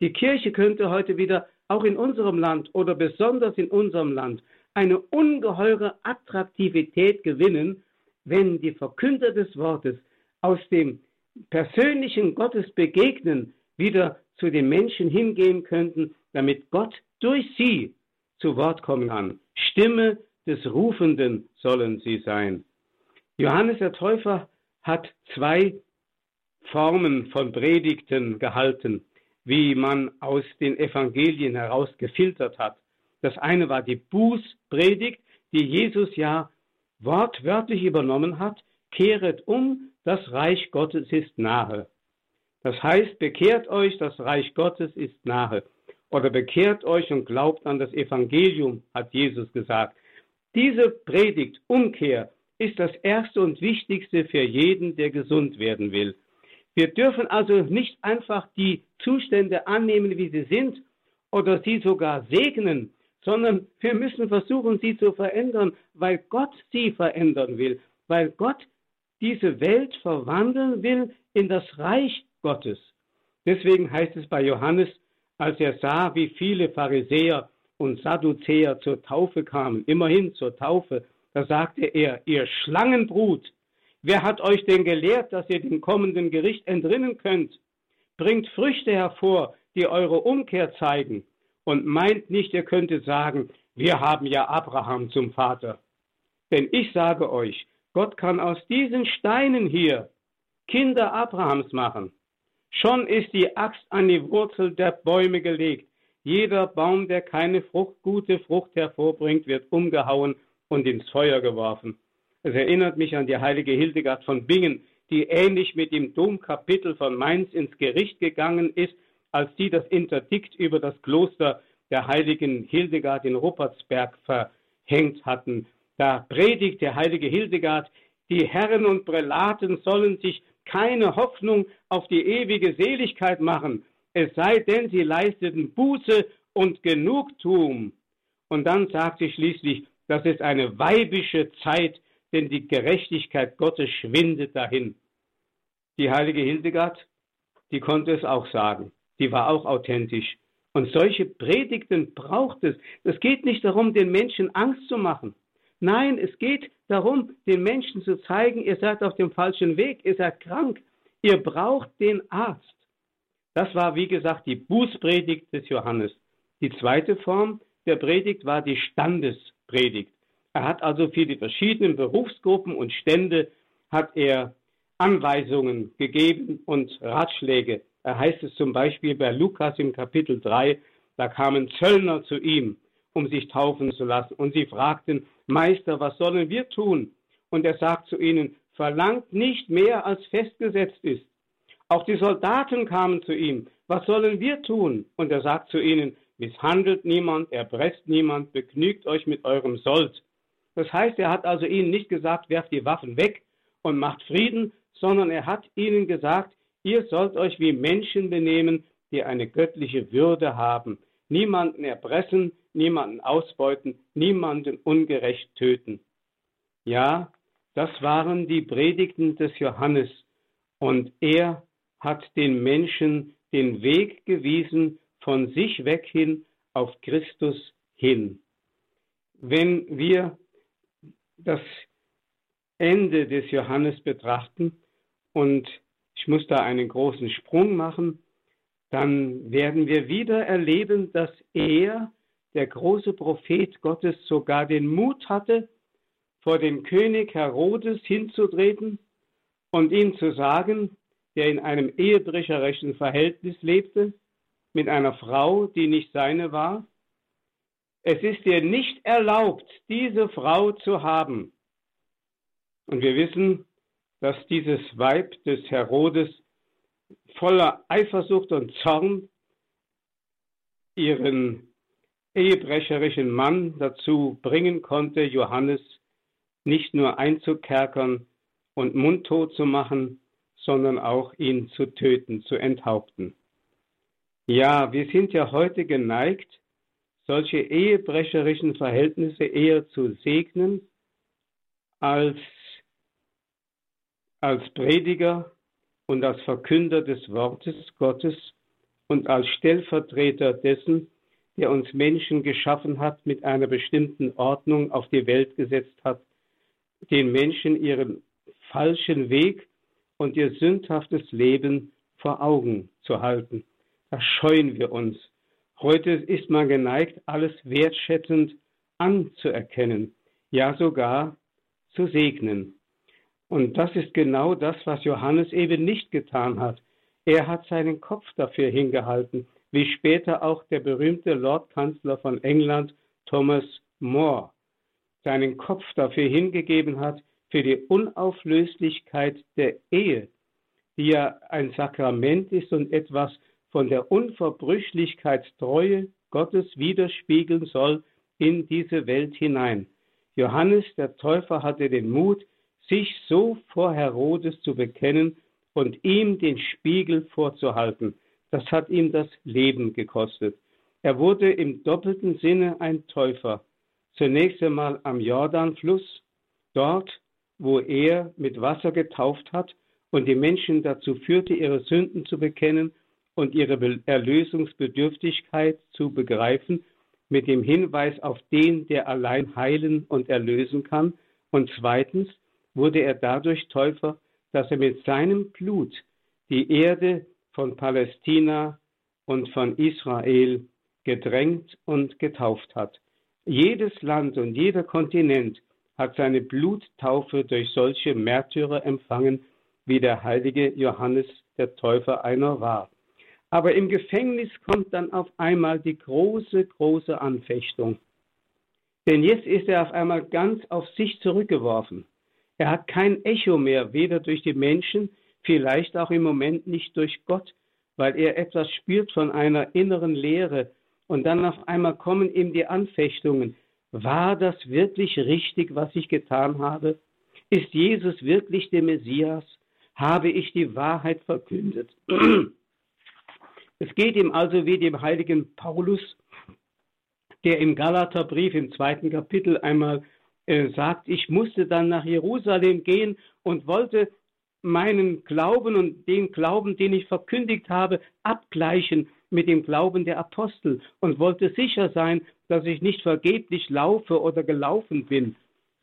Die Kirche könnte heute wieder auch in unserem Land oder besonders in unserem Land eine ungeheure Attraktivität gewinnen, wenn die Verkünder des Wortes aus dem persönlichen Gottesbegegnen wieder zu den Menschen hingehen könnten, damit Gott durch sie zu Wort kommen kann. Stimme des Rufenden sollen sie sein. Johannes der Täufer hat zwei Formen von Predigten gehalten wie man aus den Evangelien heraus gefiltert hat. Das eine war die Bußpredigt, die Jesus ja wortwörtlich übernommen hat, kehret um, das Reich Gottes ist nahe. Das heißt, bekehrt euch, das Reich Gottes ist nahe. Oder bekehrt euch und glaubt an das Evangelium, hat Jesus gesagt. Diese Predigt, Umkehr, ist das Erste und Wichtigste für jeden, der gesund werden will. Wir dürfen also nicht einfach die Zustände annehmen, wie sie sind, oder sie sogar segnen, sondern wir müssen versuchen, sie zu verändern, weil Gott sie verändern will, weil Gott diese Welt verwandeln will in das Reich Gottes. Deswegen heißt es bei Johannes, als er sah, wie viele Pharisäer und Sadduzäer zur Taufe kamen, immerhin zur Taufe, da sagte er, ihr Schlangenbrut, Wer hat euch denn gelehrt, dass ihr dem kommenden Gericht entrinnen könnt? Bringt Früchte hervor, die eure Umkehr zeigen. Und meint nicht, ihr könntet sagen, wir haben ja Abraham zum Vater. Denn ich sage euch, Gott kann aus diesen Steinen hier Kinder Abrahams machen. Schon ist die Axt an die Wurzel der Bäume gelegt. Jeder Baum, der keine Frucht, gute Frucht hervorbringt, wird umgehauen und ins Feuer geworfen. Es erinnert mich an die heilige Hildegard von Bingen, die ähnlich mit dem Domkapitel von Mainz ins Gericht gegangen ist, als sie das Interdikt über das Kloster der heiligen Hildegard in Ruppertsberg verhängt hatten. Da predigt der heilige Hildegard, die Herren und Prälaten sollen sich keine Hoffnung auf die ewige Seligkeit machen, es sei denn, sie leisteten Buße und Genugtuung. Und dann sagt sie schließlich, das ist eine weibische Zeit, denn die Gerechtigkeit Gottes schwindet dahin. Die heilige Hildegard, die konnte es auch sagen. Die war auch authentisch. Und solche Predigten braucht es. Es geht nicht darum, den Menschen Angst zu machen. Nein, es geht darum, den Menschen zu zeigen, ihr seid auf dem falschen Weg, ihr seid krank, ihr braucht den Arzt. Das war, wie gesagt, die Bußpredigt des Johannes. Die zweite Form der Predigt war die Standespredigt. Er hat also für die verschiedenen Berufsgruppen und Stände hat er Anweisungen gegeben und Ratschläge. Er heißt es zum Beispiel bei Lukas im Kapitel 3, da kamen Zöllner zu ihm, um sich taufen zu lassen. Und sie fragten, Meister, was sollen wir tun? Und er sagt zu ihnen, verlangt nicht mehr, als festgesetzt ist. Auch die Soldaten kamen zu ihm, was sollen wir tun? Und er sagt zu ihnen, misshandelt niemand, erpresst niemand, begnügt euch mit eurem Sold. Das heißt, er hat also ihnen nicht gesagt, werft die Waffen weg und macht Frieden, sondern er hat ihnen gesagt, ihr sollt euch wie Menschen benehmen, die eine göttliche Würde haben, niemanden erpressen, niemanden ausbeuten, niemanden ungerecht töten. Ja, das waren die Predigten des Johannes und er hat den Menschen den Weg gewiesen von sich weg hin auf Christus hin. Wenn wir das Ende des Johannes betrachten. Und ich muss da einen großen Sprung machen, dann werden wir wieder erleben, dass er, der große Prophet Gottes, sogar den Mut hatte, vor dem König Herodes hinzutreten und ihm zu sagen, der in einem ehebrecherischen Verhältnis lebte, mit einer Frau, die nicht seine war, es ist dir nicht erlaubt, diese Frau zu haben. Und wir wissen, dass dieses Weib des Herodes voller Eifersucht und Zorn ihren ehebrecherischen Mann dazu bringen konnte, Johannes nicht nur einzukerkern und mundtot zu machen, sondern auch ihn zu töten, zu enthaupten. Ja, wir sind ja heute geneigt, solche ehebrecherischen Verhältnisse eher zu segnen als als Prediger und als Verkünder des Wortes Gottes und als Stellvertreter dessen, der uns Menschen geschaffen hat, mit einer bestimmten Ordnung auf die Welt gesetzt hat, den Menschen ihren falschen Weg und ihr sündhaftes Leben vor Augen zu halten. Da scheuen wir uns. Heute ist man geneigt, alles wertschätzend anzuerkennen, ja sogar zu segnen. Und das ist genau das, was Johannes eben nicht getan hat. Er hat seinen Kopf dafür hingehalten, wie später auch der berühmte Lordkanzler von England Thomas More seinen Kopf dafür hingegeben hat, für die Unauflöslichkeit der Ehe, die ja ein Sakrament ist und etwas von der Unverbrüchlichkeitstreue Gottes widerspiegeln soll in diese Welt hinein. Johannes der Täufer hatte den Mut, sich so vor Herodes zu bekennen und ihm den Spiegel vorzuhalten. Das hat ihm das Leben gekostet. Er wurde im doppelten Sinne ein Täufer. Zunächst einmal am Jordanfluss, dort, wo er mit Wasser getauft hat und die Menschen dazu führte, ihre Sünden zu bekennen und ihre Erlösungsbedürftigkeit zu begreifen, mit dem Hinweis auf den, der allein heilen und erlösen kann. Und zweitens, wurde er dadurch Täufer, dass er mit seinem Blut die Erde von Palästina und von Israel gedrängt und getauft hat. Jedes Land und jeder Kontinent hat seine Bluttaufe durch solche Märtyrer empfangen, wie der heilige Johannes der Täufer einer war. Aber im Gefängnis kommt dann auf einmal die große, große Anfechtung. Denn jetzt ist er auf einmal ganz auf sich zurückgeworfen. Er hat kein Echo mehr, weder durch die Menschen, vielleicht auch im Moment nicht durch Gott, weil er etwas spürt von einer inneren Leere. Und dann auf einmal kommen ihm die Anfechtungen. War das wirklich richtig, was ich getan habe? Ist Jesus wirklich der Messias? Habe ich die Wahrheit verkündet? Es geht ihm also wie dem heiligen Paulus der im Galaterbrief im zweiten Kapitel einmal äh, sagt, ich musste dann nach Jerusalem gehen und wollte meinen Glauben und den Glauben, den ich verkündigt habe, abgleichen mit dem Glauben der Apostel und wollte sicher sein, dass ich nicht vergeblich laufe oder gelaufen bin.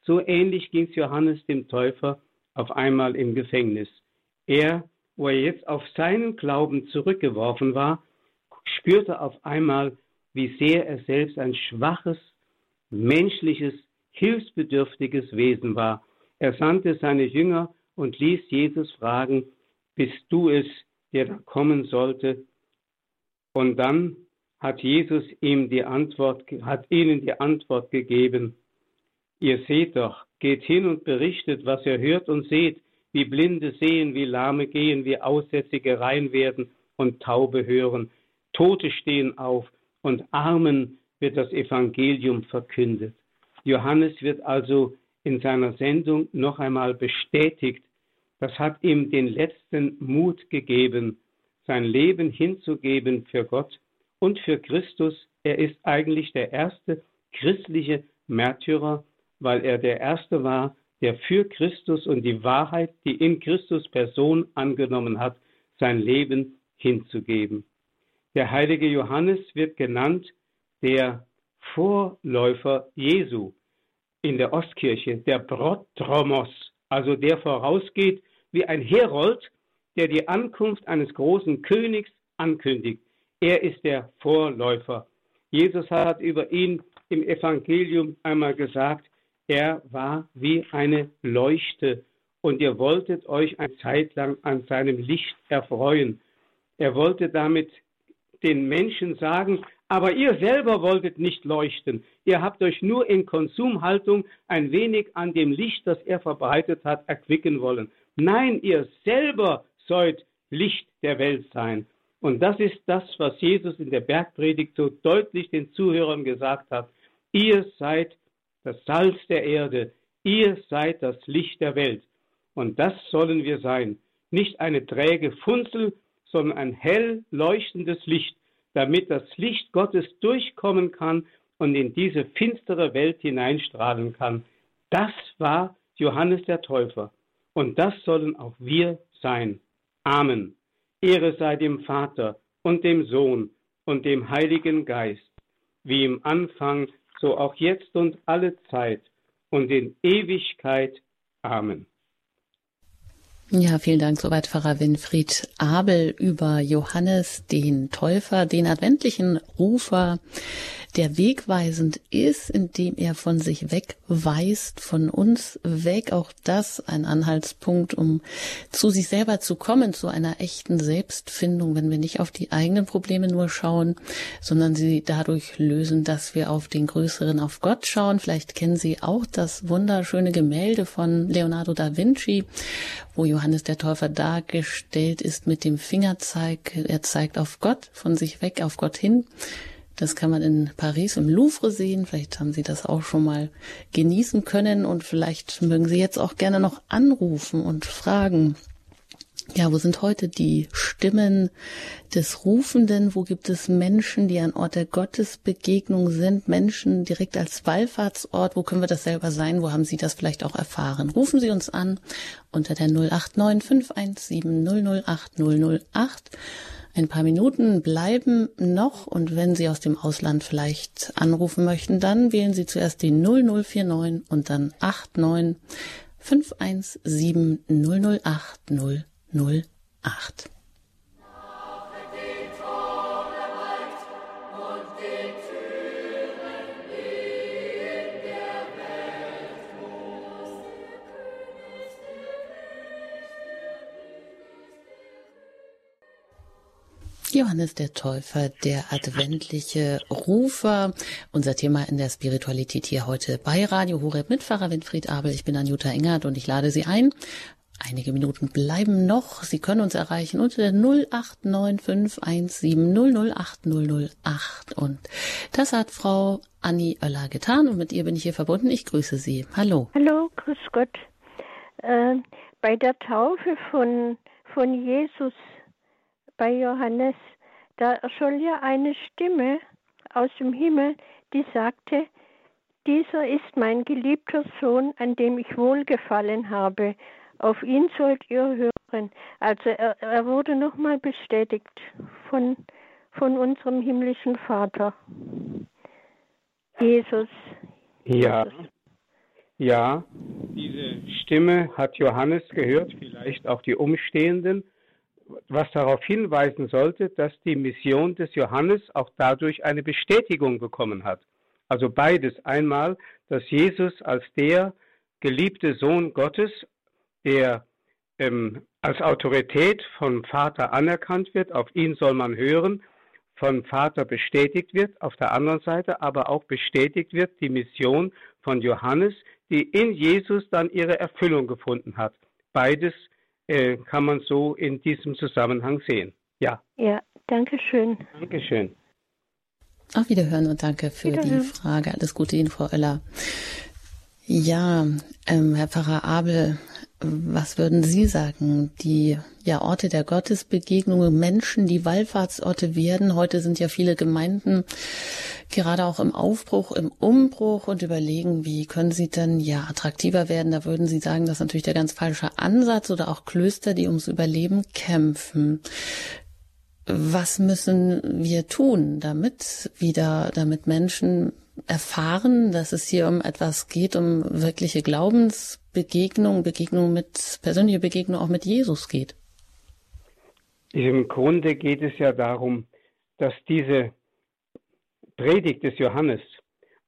So ähnlich ging es Johannes dem Täufer auf einmal im Gefängnis. Er, wo er jetzt auf seinen Glauben zurückgeworfen war, spürte auf einmal, wie sehr er selbst ein schwaches, menschliches, hilfsbedürftiges Wesen war. Er sandte seine Jünger und ließ Jesus fragen, bist du es, der da kommen sollte? Und dann hat Jesus ihm die Antwort, hat ihnen die Antwort gegeben. Ihr seht doch, geht hin und berichtet, was ihr hört und seht, wie Blinde sehen, wie Lahme gehen, wie Aussätzige rein werden und Taube hören. Tote stehen auf und Armen wird das Evangelium verkündet. Johannes wird also in seiner Sendung noch einmal bestätigt, das hat ihm den letzten Mut gegeben, sein Leben hinzugeben für Gott und für Christus. Er ist eigentlich der erste christliche Märtyrer, weil er der erste war, der für Christus und die Wahrheit, die in Christus Person angenommen hat, sein Leben hinzugeben. Der heilige Johannes wird genannt der Vorläufer Jesu in der Ostkirche, der Brotromos, also der vorausgeht wie ein Herold, der die Ankunft eines großen Königs ankündigt. Er ist der Vorläufer. Jesus hat über ihn im Evangelium einmal gesagt, er war wie eine Leuchte und ihr wolltet euch eine Zeit lang an seinem Licht erfreuen. Er wollte damit den Menschen sagen, aber ihr selber wolltet nicht leuchten. Ihr habt euch nur in Konsumhaltung ein wenig an dem Licht, das er verbreitet hat, erquicken wollen. Nein, ihr selber sollt Licht der Welt sein. Und das ist das, was Jesus in der Bergpredigt so deutlich den Zuhörern gesagt hat. Ihr seid das Salz der Erde, ihr seid das Licht der Welt. Und das sollen wir sein. Nicht eine träge Funzel, sondern ein hell leuchtendes Licht, damit das Licht Gottes durchkommen kann und in diese finstere Welt hineinstrahlen kann. Das war Johannes der Täufer. Und das sollen auch wir sein. Amen. Ehre sei dem Vater und dem Sohn und dem Heiligen Geist, wie im Anfang, so auch jetzt und alle Zeit und in Ewigkeit. Amen. Ja, vielen Dank. Soweit Pfarrer Winfried Abel über Johannes, den Täufer, den adventlichen Rufer, der wegweisend ist, indem er von sich wegweist, von uns weg. Auch das ein Anhaltspunkt, um zu sich selber zu kommen, zu einer echten Selbstfindung, wenn wir nicht auf die eigenen Probleme nur schauen, sondern sie dadurch lösen, dass wir auf den Größeren, auf Gott schauen. Vielleicht kennen Sie auch das wunderschöne Gemälde von Leonardo da Vinci, wo Johannes der Täufer dargestellt ist mit dem Fingerzeig. Er zeigt auf Gott, von sich weg auf Gott hin. Das kann man in Paris im Louvre sehen. Vielleicht haben Sie das auch schon mal genießen können und vielleicht mögen Sie jetzt auch gerne noch anrufen und fragen. Ja, wo sind heute die Stimmen des Rufenden? Wo gibt es Menschen, die ein Ort der Gottesbegegnung sind? Menschen direkt als Wallfahrtsort? Wo können wir das selber sein? Wo haben Sie das vielleicht auch erfahren? Rufen Sie uns an unter der 089 517 008 008 ein paar Minuten bleiben noch und wenn Sie aus dem Ausland vielleicht anrufen möchten, dann wählen Sie zuerst die 0049 und dann 89 517 008 008. Johannes der Täufer, der adventliche Rufer. Unser Thema in der Spiritualität hier heute bei Radio Horeb mit Pfarrer Winfried Abel. Ich bin Anjuta Engert und ich lade Sie ein. Einige Minuten bleiben noch. Sie können uns erreichen unter der 089517008008. Und das hat Frau Anni Oeller getan und mit ihr bin ich hier verbunden. Ich grüße Sie. Hallo. Hallo, grüß Gott. Äh, bei der Taufe von, von Jesus bei Johannes, da erscholl ja eine Stimme aus dem Himmel, die sagte, dieser ist mein geliebter Sohn, an dem ich wohlgefallen habe. Auf ihn sollt ihr hören. Also er, er wurde nochmal bestätigt von, von unserem himmlischen Vater. Jesus. Ja. Ja, diese Stimme hat Johannes gehört, vielleicht auch die Umstehenden, was darauf hinweisen sollte, dass die Mission des Johannes auch dadurch eine Bestätigung bekommen hat. Also beides. Einmal, dass Jesus als der geliebte Sohn Gottes, der ähm, als Autorität vom Vater anerkannt wird, auf ihn soll man hören, vom Vater bestätigt wird, auf der anderen Seite aber auch bestätigt wird die Mission von Johannes, die in Jesus dann ihre Erfüllung gefunden hat. Beides äh, kann man so in diesem Zusammenhang sehen. Ja. Ja, danke schön. Dankeschön. Auf Wiederhören und danke für die Frage. Alles Gute Ihnen, Frau Oeller. Ja, ähm, Herr Pfarrer Abel, was würden Sie sagen? Die ja, Orte der Gottesbegegnung, Menschen, die Wallfahrtsorte werden. Heute sind ja viele Gemeinden gerade auch im Aufbruch, im Umbruch und überlegen, wie können sie denn ja attraktiver werden. Da würden Sie sagen, das ist natürlich der ganz falsche Ansatz oder auch Klöster, die ums Überleben kämpfen. Was müssen wir tun, damit wieder, damit Menschen erfahren, dass es hier um etwas geht, um wirkliche Glaubensbegegnung, Begegnung mit, persönliche Begegnung auch mit Jesus geht. Im Grunde geht es ja darum, dass diese Predigt des Johannes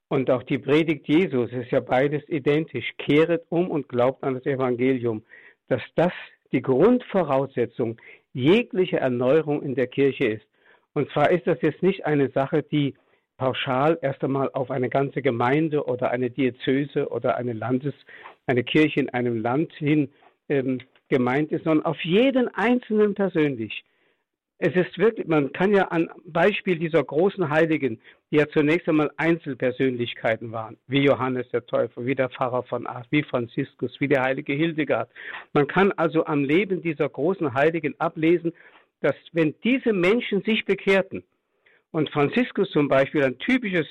und auch die Predigt Jesus ist ja beides identisch. Kehret um und glaubt an das Evangelium, dass das die Grundvoraussetzung jeglicher Erneuerung in der Kirche ist. Und zwar ist das jetzt nicht eine Sache, die pauschal erst einmal auf eine ganze Gemeinde oder eine Diözese oder eine Landes, eine Kirche in einem Land hin ähm, gemeint ist, sondern auf jeden Einzelnen persönlich. Es ist wirklich, man kann ja an Beispiel dieser großen Heiligen, die ja zunächst einmal Einzelpersönlichkeiten waren, wie Johannes der Täufer, wie der Pfarrer von Ars, wie Franziskus, wie der heilige Hildegard. Man kann also am Leben dieser großen Heiligen ablesen, dass wenn diese Menschen sich bekehrten, und Franziskus zum Beispiel, ein typisches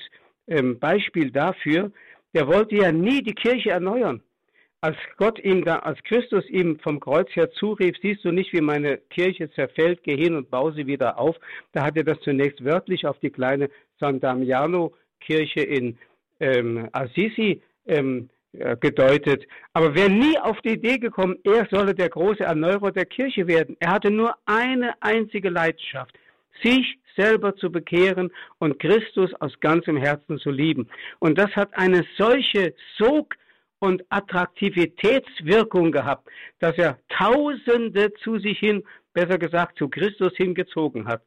ähm, Beispiel dafür, der wollte ja nie die Kirche erneuern. Als Gott ihm da, als Christus ihm vom Kreuz her zurief, siehst du nicht, wie meine Kirche zerfällt, geh hin und baue sie wieder auf. Da hat er das zunächst wörtlich auf die kleine San Damiano Kirche in ähm, Assisi ähm, äh, gedeutet. Aber wer nie auf die Idee gekommen, er solle der große Erneuerer der Kirche werden. Er hatte nur eine einzige Leidenschaft, sich selber zu bekehren und Christus aus ganzem Herzen zu lieben. Und das hat eine solche Sog und Attraktivitätswirkung gehabt, dass er Tausende zu sich hin, besser gesagt zu Christus hingezogen hat.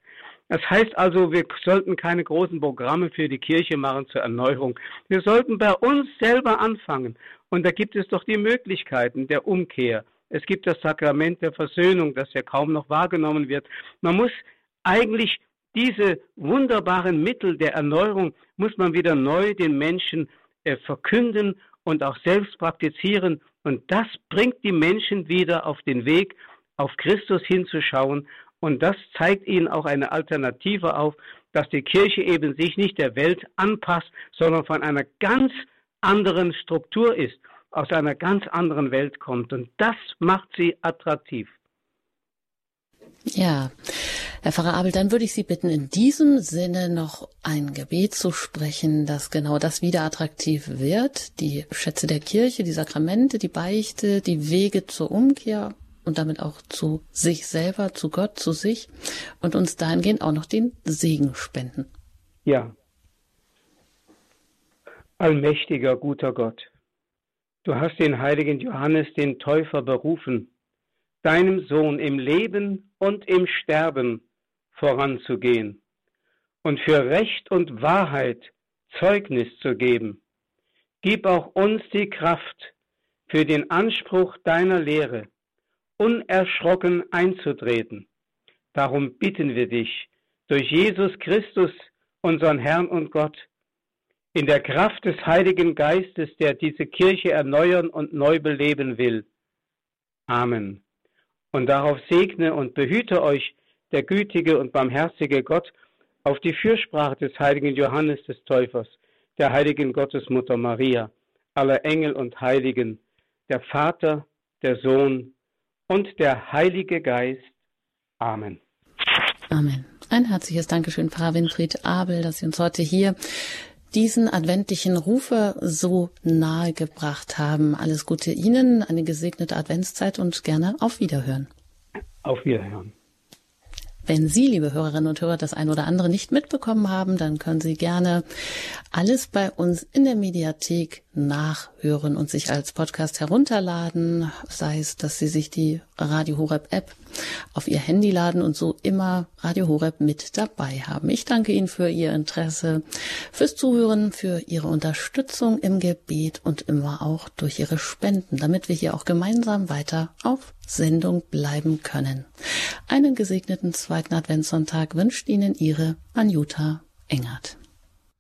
Das heißt also, wir sollten keine großen Programme für die Kirche machen zur Erneuerung. Wir sollten bei uns selber anfangen. Und da gibt es doch die Möglichkeiten der Umkehr. Es gibt das Sakrament der Versöhnung, das ja kaum noch wahrgenommen wird. Man muss eigentlich diese wunderbaren Mittel der Erneuerung muss man wieder neu den Menschen äh, verkünden und auch selbst praktizieren. Und das bringt die Menschen wieder auf den Weg, auf Christus hinzuschauen. Und das zeigt ihnen auch eine Alternative auf, dass die Kirche eben sich nicht der Welt anpasst, sondern von einer ganz anderen Struktur ist, aus einer ganz anderen Welt kommt. Und das macht sie attraktiv. Ja, Herr Pfarrer Abel, dann würde ich Sie bitten, in diesem Sinne noch ein Gebet zu sprechen, dass genau das wieder attraktiv wird. Die Schätze der Kirche, die Sakramente, die Beichte, die Wege zur Umkehr und damit auch zu sich selber, zu Gott, zu sich und uns dahingehend auch noch den Segen spenden. Ja. Allmächtiger, guter Gott, du hast den heiligen Johannes, den Täufer, berufen, deinem Sohn im Leben und im Sterben voranzugehen und für Recht und Wahrheit Zeugnis zu geben. Gib auch uns die Kraft, für den Anspruch deiner Lehre unerschrocken einzutreten. Darum bitten wir dich, durch Jesus Christus, unseren Herrn und Gott, in der Kraft des Heiligen Geistes, der diese Kirche erneuern und neu beleben will. Amen. Und darauf segne und behüte euch der gütige und barmherzige Gott, auf die Fürsprache des heiligen Johannes des Täufers, der heiligen Gottesmutter Maria, aller Engel und Heiligen, der Vater, der Sohn und der Heilige Geist. Amen. Amen. Ein herzliches Dankeschön, Pfarrer Winfried Abel, dass Sie uns heute hier diesen adventlichen Rufe so nahe gebracht haben. Alles Gute Ihnen, eine gesegnete Adventszeit und gerne auf Wiederhören. Auf Wiederhören. Wenn Sie, liebe Hörerinnen und Hörer, das ein oder andere nicht mitbekommen haben, dann können Sie gerne alles bei uns in der Mediathek nachhören und sich als Podcast herunterladen, sei es, dass Sie sich die Radio Horeb App auf Ihr Handy laden und so immer Radio Horeb mit dabei haben. Ich danke Ihnen für Ihr Interesse, fürs Zuhören, für Ihre Unterstützung im Gebet und immer auch durch Ihre Spenden, damit wir hier auch gemeinsam weiter auf Sendung bleiben können. Einen gesegneten zweiten Adventssonntag wünscht Ihnen Ihre Anjuta Engert.